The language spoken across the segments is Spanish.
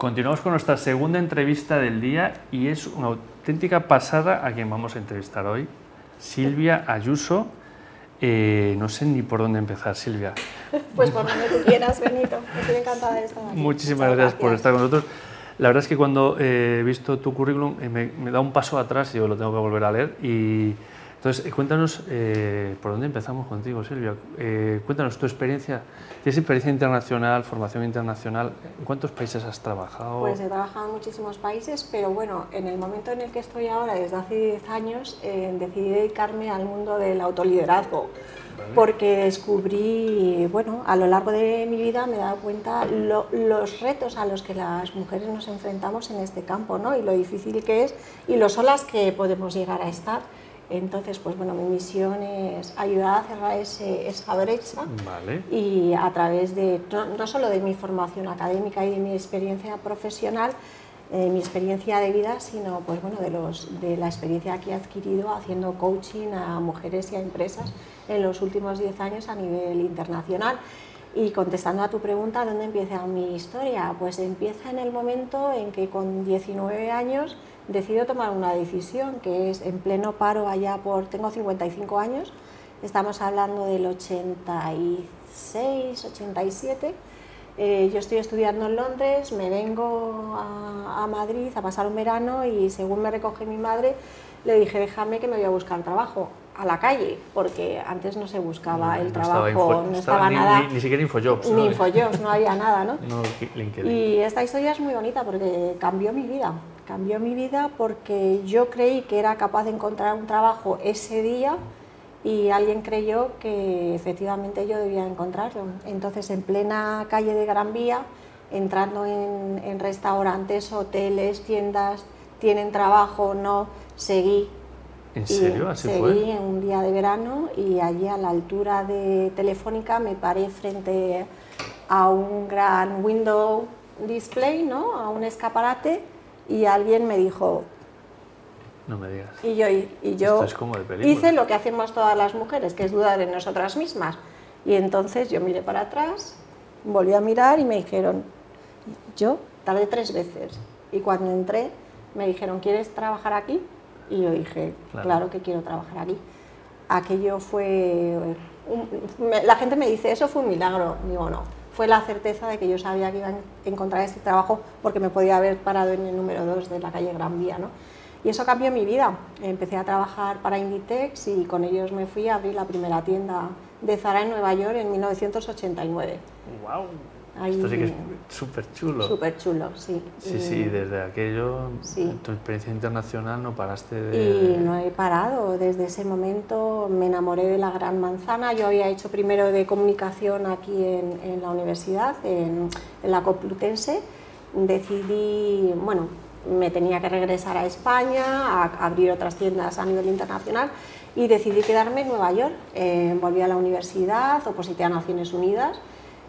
Continuamos con nuestra segunda entrevista del día y es una auténtica pasada a quien vamos a entrevistar hoy, Silvia Ayuso. Eh, no sé ni por dónde empezar, Silvia. Pues por donde tú quieras, Benito. Estoy encantada de estar aquí. Muchísimas gracias, por estar con nosotros. La verdad es que cuando he visto tu currículum eh, me, me, da un paso atrás y yo lo tengo que volver a leer. Y entonces, eh, cuéntanos eh, por dónde empezamos contigo, Silvia. Eh, cuéntanos tu experiencia. ¿Tienes experiencia internacional, formación internacional? ¿En cuántos países has trabajado? Pues he trabajado en muchísimos países, pero bueno, en el momento en el que estoy ahora, desde hace 10 años, eh, decidí dedicarme al mundo del autoliderazgo. Vale. Porque descubrí, bueno, a lo largo de mi vida me he dado cuenta lo, los retos a los que las mujeres nos enfrentamos en este campo, ¿no? Y lo difícil que es y lo solas que podemos llegar a estar. Entonces, pues bueno, mi misión es ayudar a cerrar ese, esa brecha vale. y a través de, no, no, solo de mi formación académica y de mi experiencia profesional, eh, mi experiencia de vida, sino pues bueno, de, los, de la experiencia que he adquirido haciendo coaching a mujeres y a empresas en los últimos 10 años a nivel internacional. Y contestando a tu pregunta, ¿dónde empieza mi historia? Pues empieza en el momento en que con 19 años decido tomar una decisión, que es en pleno paro allá por, tengo 55 años, estamos hablando del 86, 87, eh, yo estoy estudiando en Londres, me vengo a, a, Madrid a pasar un verano y según me recoge mi madre, le dije, déjame que me voy a buscar trabajo a la calle, porque antes no se buscaba no, el no trabajo, estaba no estaba ni, nada. Ni, ni, siquiera Infojobs. Ni ¿no? Infojobs, no había nada, ¿no? no LinkedIn. Y esta historia es muy bonita porque cambió mi vida. Cambió mi vida porque yo creí que era capaz de encontrar un trabajo ese día y alguien creyó que efectivamente yo debía encontrarlo. Entonces, en plena calle de Gran Vía, entrando en, en restaurantes, hoteles, tiendas, tienen trabajo, no, seguí ¿En serio? ¿Así seguí fue? en un día de verano y allí a la altura de Telefónica me paré frente a un gran window display, ¿no? a un escaparate y alguien me dijo... No me digas. Y yo, y yo es como de hice lo que hacemos todas las mujeres, que es dudar en nosotras mismas. Y entonces yo miré para atrás, volví a mirar y me dijeron, yo tardé tres veces. Y cuando entré me dijeron, ¿quieres trabajar aquí? Y yo dije, claro, claro que quiero trabajar aquí. Aquello fue... Un, me, la gente me dice, eso fue un milagro. Digo, no. Fue la certeza de que yo sabía que iba a encontrar este trabajo porque me podía haber parado en el número 2 de la calle Gran Vía, ¿no? Y eso cambió mi vida. Empecé a trabajar para Inditex y con ellos me fui a abrir la primera tienda de Zara en Nueva York en 1989. ¡Wow! Ahí, Esto sí que es súper chulo. Súper chulo, sí. Sí, y, sí, desde aquello, sí. tu experiencia internacional no paraste de... Y no he parado, desde ese momento me enamoré de la Gran Manzana, yo había hecho primero de comunicación aquí en, en la universidad, en, en, la Complutense, decidí, bueno, me tenía que regresar a España, a abrir otras tiendas a nivel internacional y decidí quedarme en Nueva York, eh, volví a la universidad, oposité a Naciones Unidas,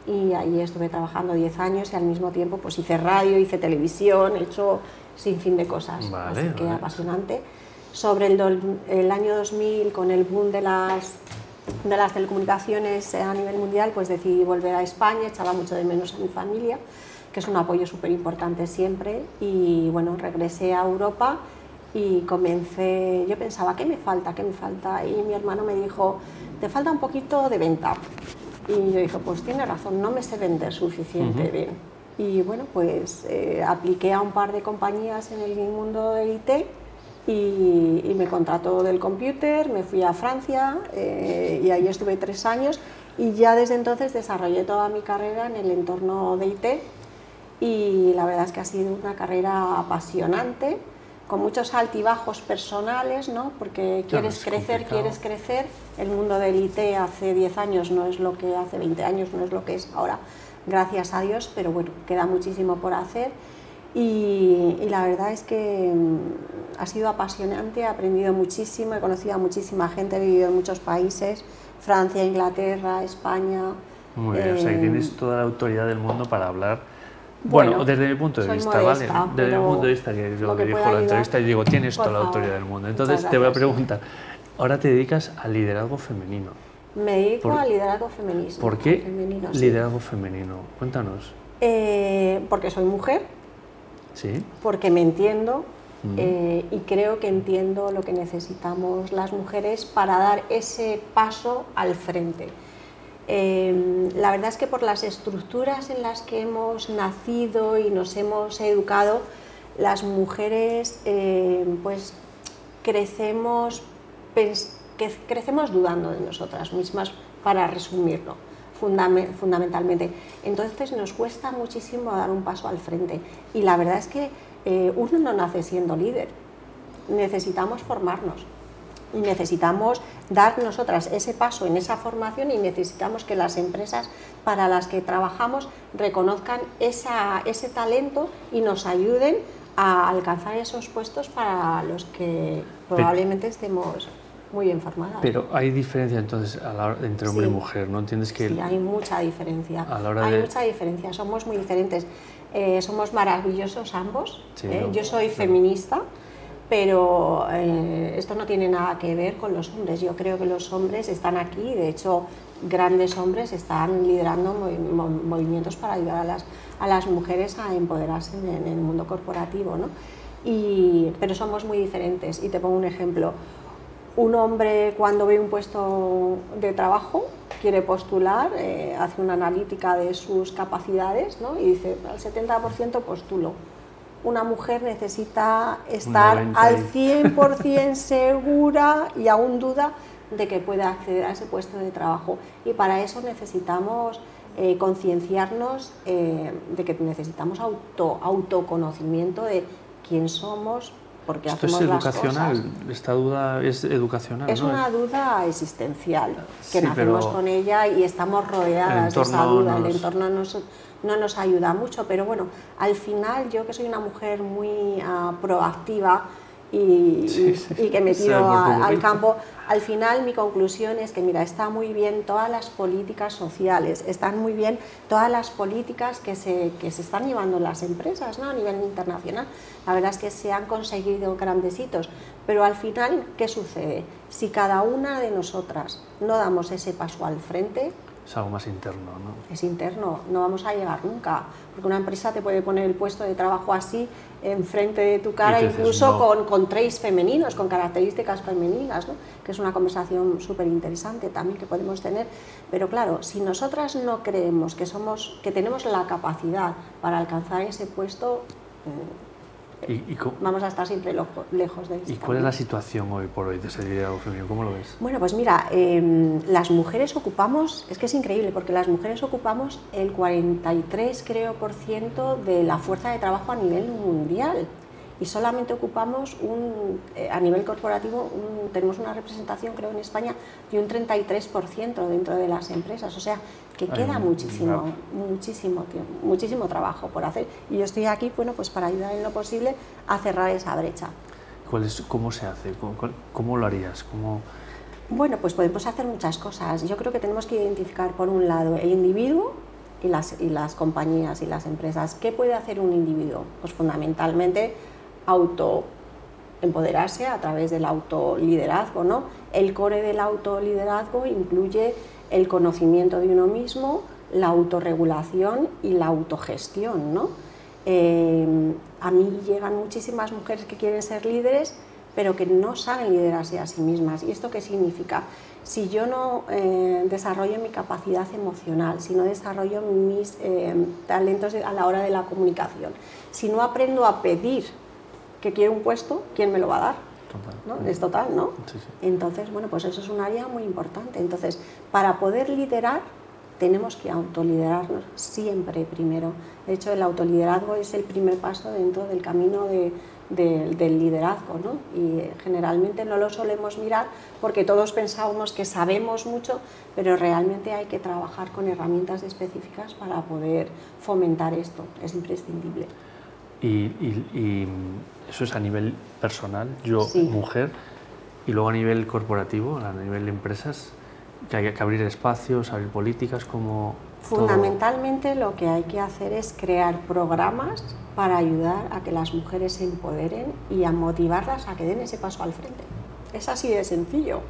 y ahí estuve trabajando 10 años y al mismo tiempo pues hice radio, hice televisión, he hecho sin fin de cosas, vale, así que vale. apasionante. Sobre el, do, el, año 2000, con el boom de las, de las telecomunicaciones a nivel mundial, pues decidí volver a España, echaba mucho de menos a mi familia, que es un apoyo súper importante siempre, y bueno, regresé a Europa y comencé, yo pensaba, ¿qué me falta? ¿Qué me falta? Y mi hermano me dijo, te falta un poquito de venta. Y yo dije, pues tiene razón, no me sé vender suficiente uh -huh. bien. Y bueno, pues eh, apliqué a un par de compañías en el mundo del IT y, y me contrató del computer, me fui a Francia eh, y ahí estuve tres años y ya desde entonces desarrollé toda mi carrera en el entorno de IT y la verdad es que ha sido una carrera apasionante con muchos altibajos personales, ¿no? porque quieres claro, crecer, complicado. quieres crecer. El mundo del IT hace 10 años no es lo que hace 20 años, no es lo que es ahora, gracias a Dios, pero bueno, queda muchísimo por hacer. Y, y la verdad es que mm, ha sido apasionante, he aprendido muchísimo, he conocido a muchísima gente, he vivido en muchos países, Francia, Inglaterra, España. Muy bien, eh, o sea que tienes toda la autoridad del mundo para hablar bueno, Bueno, desde mi punto de vista, modesta, ¿vale? Desde mi punto de vista, que yo lo que dirijo la entrevista y digo, tienes toda la autoridad del mundo. Entonces te voy a preguntar, ahora te dedicas al liderazgo femenino. me dedico por- al liderazgo feminismo. ¿Por qué femenino, sí. liderazgo femenino? Cuéntanos. Eh, porque soy mujer Sí. Porque me entiendo eh, y creo que entiendo lo que necesitamos las mujeres para dar ese paso al frente. Em, la verdad es que por las estructuras en las que hemos nacido y nos hemos educado, las mujeres em, pues crecemos, crecemos dudando de nosotras mismas, para resumirlo fundamentalmente. Entonces nos cuesta muchísimo dar un paso al frente. Y la verdad es que eh, uno no nace siendo líder. Necesitamos formarnos y necesitamos dar nosotras ese paso en esa formación y necesitamos que las empresas para las que trabajamos reconozcan ese talento y nos ayuden a alcanzar esos puestos para los que probablemente estemos muy informadas. Pero hay diferencia entonces entre hombre y mujer, ¿no? ¿Entiendes que...? Sí, hay mucha diferencia. hay mucha diferencia, somos muy diferentes. Eh, somos maravillosos ambos. ¿eh? Yo soy feminista, pero eh, esto no tiene nada que ver con los hombres. Yo creo que los hombres están aquí, de hecho, grandes hombres están liderando movimientos para ayudar a las, a las mujeres a empoderarse en, el mundo corporativo. ¿no? Y, pero somos muy diferentes. Y te pongo un ejemplo un hombre cuando ve un puesto de trabajo quiere postular, eh, hace una analítica de sus capacidades ¿no? y dice, al 70% postulo. Una mujer necesita estar al 100% segura y aún duda de que pueda acceder a ese puesto de trabajo. Y para eso necesitamos eh, concienciarnos eh, de que necesitamos auto, autoconocimiento de quién somos, porque Esto es educacional, esta duda es educacional. Es una duda existencial, que nacemos con ella y estamos rodeadas de esa duda. el entorno no nos ayuda mucho, pero bueno, al final yo que soy una mujer muy ah, proactiva, y, que me tiro al campo. Al final mi conclusión es que, mira, está muy bien todas las políticas sociales, están muy bien todas las políticas que se, que se están llevando las empresas ¿no? a nivel internacional. La verdad es que se han conseguido grandes hitos, pero al final, ¿qué sucede? Si cada una de nosotras no damos ese paso al frente, es algo más interno, ¿no? Es interno, no vamos a llegar nunca, porque una empresa te puede poner el puesto de trabajo así enfrente de tu cara, incluso con, con traits femeninos, con características femeninas, ¿no? que es una conversación súper interesante también que podemos tener. Pero claro, si nosotras no creemos que, somos, que tenemos la capacidad para alcanzar ese puesto, mm, vamos a estar siempre lejos de eso. ¿Y cuál es la situación hoy por hoy de ese liderazgo femenino? ¿Cómo lo ves? Bueno, pues mira, em, las mujeres ocupamos, es que es increíble, porque las mujeres ocupamos el 43, creo, por ciento de la fuerza de trabajo a nivel mundial y solamente ocupamos un, eh, a nivel corporativo, tenemos una representación, creo, en España de un 33% dentro de las empresas. O sea, que queda muchísimo, muchísimo, muchísimo trabajo por hacer. Y yo estoy aquí, bueno, pues para ayudar en lo posible a cerrar esa brecha. ¿Cuál es, ¿Cómo se hace? ¿Cómo, lo harías? ¿Cómo... Bueno, pues podemos hacer muchas cosas. Yo creo que tenemos que identificar, por un lado, el individuo y las, y las compañías y las empresas. ¿Qué puede hacer un individuo? Pues fundamentalmente auto empoderarse a través del autoliderazgo, ¿no? El core del autoliderazgo incluye el conocimiento de uno mismo, la autorregulación y la autogestión, ¿no? Eh, a mí llegan muchísimas mujeres que quieren ser líderes, pero que no saben liderarse a sí mismas. ¿Y esto qué significa? Si yo no eh, desarrollo mi capacidad emocional, si no desarrollo mis eh, talentos a la hora de la comunicación, si no aprendo a pedir que quiero un puesto, ¿quién me lo va a dar? ¿no? Es total, ¿no? Entonces, bueno, pues eso es un área muy importante. Entonces, para poder liderar, tenemos que autoliderarnos siempre primero. De hecho, el autoliderazgo es el primer paso dentro del camino del liderazgo, ¿no? Y generalmente no lo solemos mirar porque todos pensamos que sabemos mucho, pero realmente hay que trabajar con herramientas específicas para poder fomentar esto. Es imprescindible. Y, eso es a nivel personal, yo mujer, y luego a nivel corporativo, a nivel de empresas, que hay que abrir espacios, abrir políticas como... Fundamentalmente lo que hay que hacer es crear programas para ayudar a que las mujeres se empoderen y a motivarlas a que den ese paso al frente. Es así de sencillo,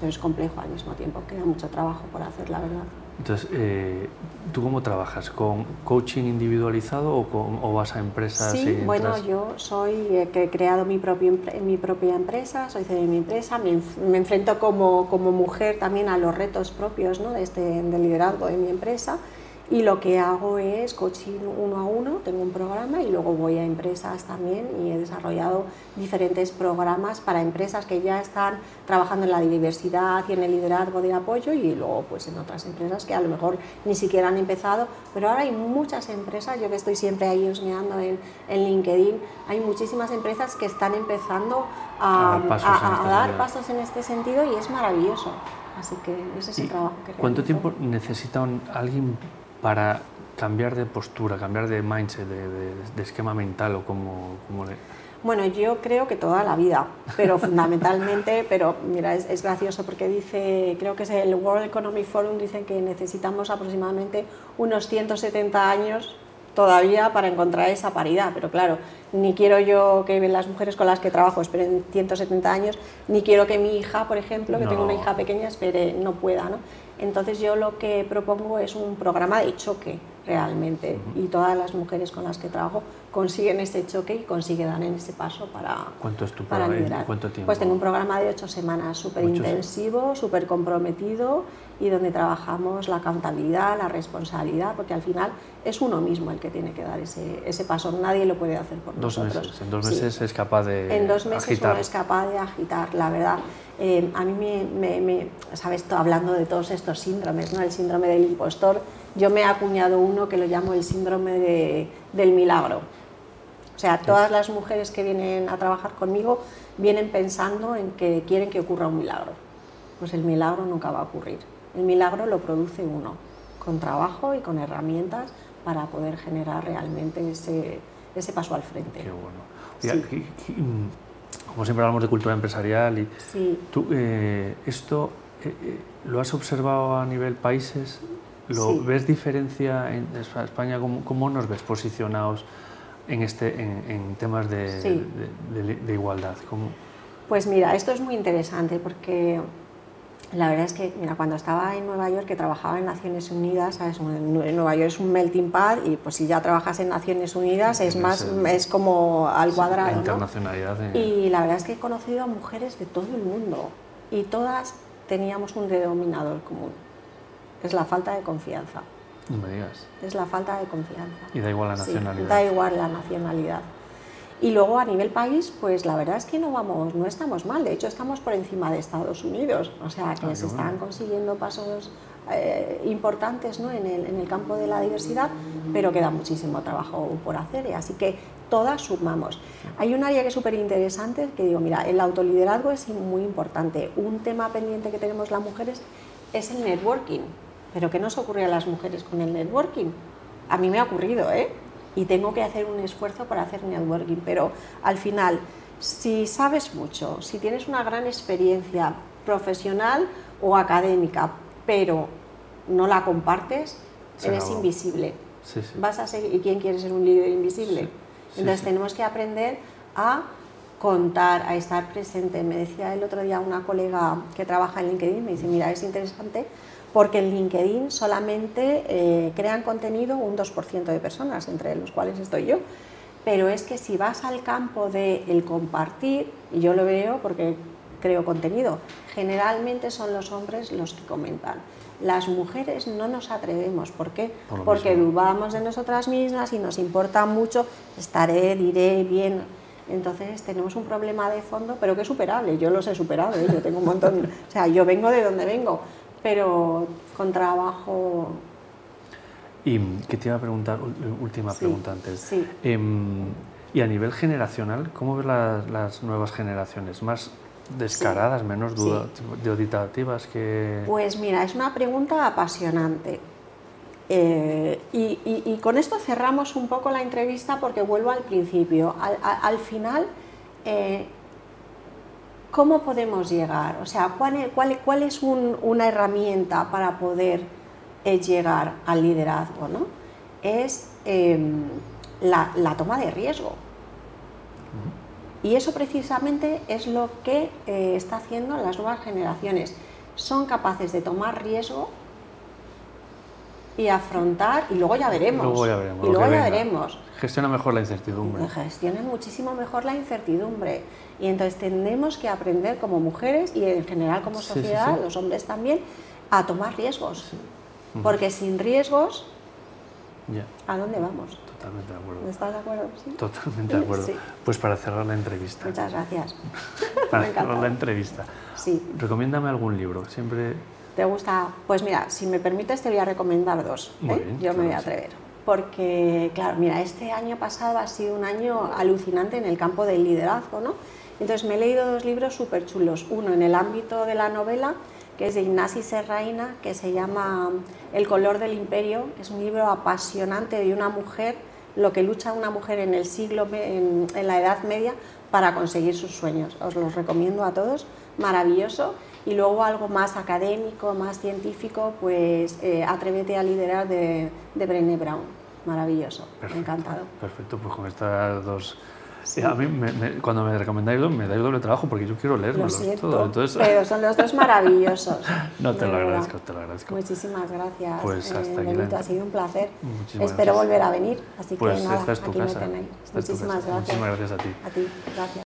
pero es complejo al mismo tiempo, queda mucho trabajo por hacer, la verdad. Entonces, eh, ¿tú cómo trabajas? ¿Con coaching individualizado o, con, o vas a empresas? Sí, bueno, yo soy eh, que he creado mi, propio, mi propia empresa, soy de mi empresa, me, me, enfrento como, como mujer también a los retos propios ¿no? de este, del liderazgo de mi empresa y lo que hago es coaching uno a uno, tengo un programa y luego voy a empresas también y he desarrollado diferentes programas para empresas que ya están trabajando en la diversidad y en el liderazgo de apoyo y luego pues en otras empresas que a lo mejor ni siquiera han empezado, pero ahora hay muchas empresas, yo que estoy siempre ahí osmeando en, en LinkedIn, hay muchísimas empresas que están empezando a, a, dar, este pasos, en este sentido y es maravilloso. Así que ese es el trabajo que ¿Cuánto tiempo necesita alguien para cambiar de postura, cambiar de mindset, de, esquema mental o como, le... Bueno, yo creo que toda la vida, pero fundamentalmente, pero mira, es, gracioso porque dice, creo que es el World Economic Forum, dicen que necesitamos aproximadamente unos 170 años todavía para encontrar esa paridad, pero claro, ni quiero yo que las mujeres con las que trabajo esperen 170 años, ni quiero que mi hija, por ejemplo, que tengo una hija pequeña, espere, no pueda, ¿no? Entonces yo lo que propongo es un programa de choque realmente y todas las mujeres con las que trabajo consiguen ese choque y consiguen dar en ese paso para ¿Cuánto es tu para liderar. ¿Cuánto tiempo? Pues tengo un programa de ocho semanas súper intensivo, súper comprometido y donde trabajamos la accountabilidad, la responsabilidad, porque al final es uno mismo el que tiene que dar ese, ese paso, nadie lo puede hacer por dos nosotros. Meses. En dos meses es capaz de En dos meses agitar. uno es capaz de agitar, la verdad. Eh, a mí me, me, sabes, hablando de todos estos síndromes, ¿no? el síndrome del impostor, yo me he acuñado uno que lo llamo el síndrome de, del milagro. O sea, todas las mujeres que vienen a trabajar conmigo vienen pensando en que quieren que ocurra un milagro. Pues el milagro nunca va a ocurrir. El milagro lo produce uno, con trabajo y con herramientas para poder generar realmente ese, ese paso al frente. Qué bueno. como siempre hablamos de cultura empresarial, y tú, eh, ¿esto eh, eh, lo has observado a nivel países? ¿Lo ves diferencia en España? ¿Cómo, ¿Cómo, nos ves posicionados en, este, en, temas de, de, de, igualdad? ¿Cómo? Pues mira, esto es muy interesante porque la verdad es que, mira, cuando estaba en Nueva York, que trabajaba en Naciones Unidas, ¿sabes? Nueva York es un melting pot y pues si ya trabajas en Naciones Unidas es más, es como al cuadrado. La internacionalidad. Y la verdad es que he conocido a mujeres de todo el mundo y todas teníamos un denominador común. Es la falta de confianza. No me digas. Es la falta de confianza. Y da igual la nacionalidad. da igual la nacionalidad. Y luego a nivel país, pues la verdad es que no vamos, no estamos mal, de hecho estamos por encima de Estados Unidos, o sea que ah, se están consiguiendo pasos eh, importantes ¿no? en, el, en, el, campo de la diversidad, pero queda muchísimo trabajo por hacer, así que todas sumamos. Hay un área que es súper interesante, que digo, mira, el autoliderazgo es muy importante, un tema pendiente que tenemos las mujeres es el networking, pero ¿qué nos ocurre a las mujeres con el networking? A mí me ha ocurrido, ¿eh? y tengo que hacer un esfuerzo para hacer networking, pero al final, si sabes mucho, si tienes una gran experiencia profesional o académica, pero no la compartes, eres invisible. Vas a ser, ¿Y quién quiere ser un líder invisible? Entonces tenemos que aprender a contar, a estar presente. Me decía el otro día una colega que trabaja en LinkedIn, me dice, mira, es interesante porque en LinkedIn solamente eh, crean contenido un 2% de personas, entre los cuales estoy yo. Pero es que si vas al campo del el compartir, y yo lo veo porque creo contenido, generalmente son los hombres los que comentan. Las mujeres no nos atrevemos, ¿por qué? porque dudamos de nosotras mismas y nos importa mucho, estaré, diré bien. Entonces tenemos un problema de fondo, pero que es superable. Yo los he superado, ¿eh? yo tengo un montón. O sea, yo vengo de donde vengo, pero con trabajo. Y que te iba a preguntar, última pregunta antes. Sí. Em, y a nivel generacional, ¿cómo ves las, nuevas generaciones? ¿Más descaradas, menos duditativas que...? Pues mira, es una pregunta apasionante. Eh, y, con esto cerramos un poco la entrevista porque vuelvo al principio. Al, final, eh, ¿cómo podemos llegar? O sea, ¿cuál, es una herramienta para poder eh, llegar al liderazgo? ¿no? Es em, la, toma de riesgo. Y eso precisamente es lo que eh, está haciendo las nuevas generaciones. Son capaces de tomar riesgo y afrontar y luego ya veremos. Luego ya veremos. Y luego ya veremos. Gestiona mejor la incertidumbre. Gestiona muchísimo mejor la incertidumbre. Y entonces tenemos que aprender como mujeres y en general como Sí, sí, sociedad, sí. los hombres también, a tomar riesgos. Porque sin riesgos, ¿a dónde vamos? totalmente de acuerdo. ¿Estás de acuerdo? Sí. Totalmente de acuerdo. Pues para cerrar la entrevista. Muchas gracias. Para Me cerrar la entrevista. Sí. Recomiéndame algún libro. Siempre. ¿Te gusta? Pues mira, si me permites te voy a recomendar dos. ¿eh? bien, Yo me voy a sí. atrever. Porque, claro, mira, este año pasado ha sido un año alucinante en el campo del liderazgo, ¿no? Entonces me he leído dos libros súper chulos. Uno en el ámbito de la novela, que es de Ignasi Serraina, que se llama El color del imperio, que es un libro apasionante de una mujer, lo que lucha una mujer en el siglo, en la Edad Media para conseguir sus sueños. Os los recomiendo a todos, maravilloso. Y luego algo más académico, más científico, pues eh, Atrévete a liderar de, de Brené Brown, maravilloso, Perfecto. encantado. Perfecto, pues con estas dos. Sí. A mí, me- me- cuando me recomendáis dos, me dais doble trabajo porque yo quiero siento, todo. Entonces, pero son los dos maravillosos. no te lo verdad. agradezco, te lo agradezco. Muchísimas gracias. Pues hasta aquí la ha sido un placer. Muchísimas Espero gracias. volver a venir, así Pues que nada, esta es tu aquí casa. me tenéis. Muchísimas gracias. Muchísimas gracias a ti. A ti, gracias.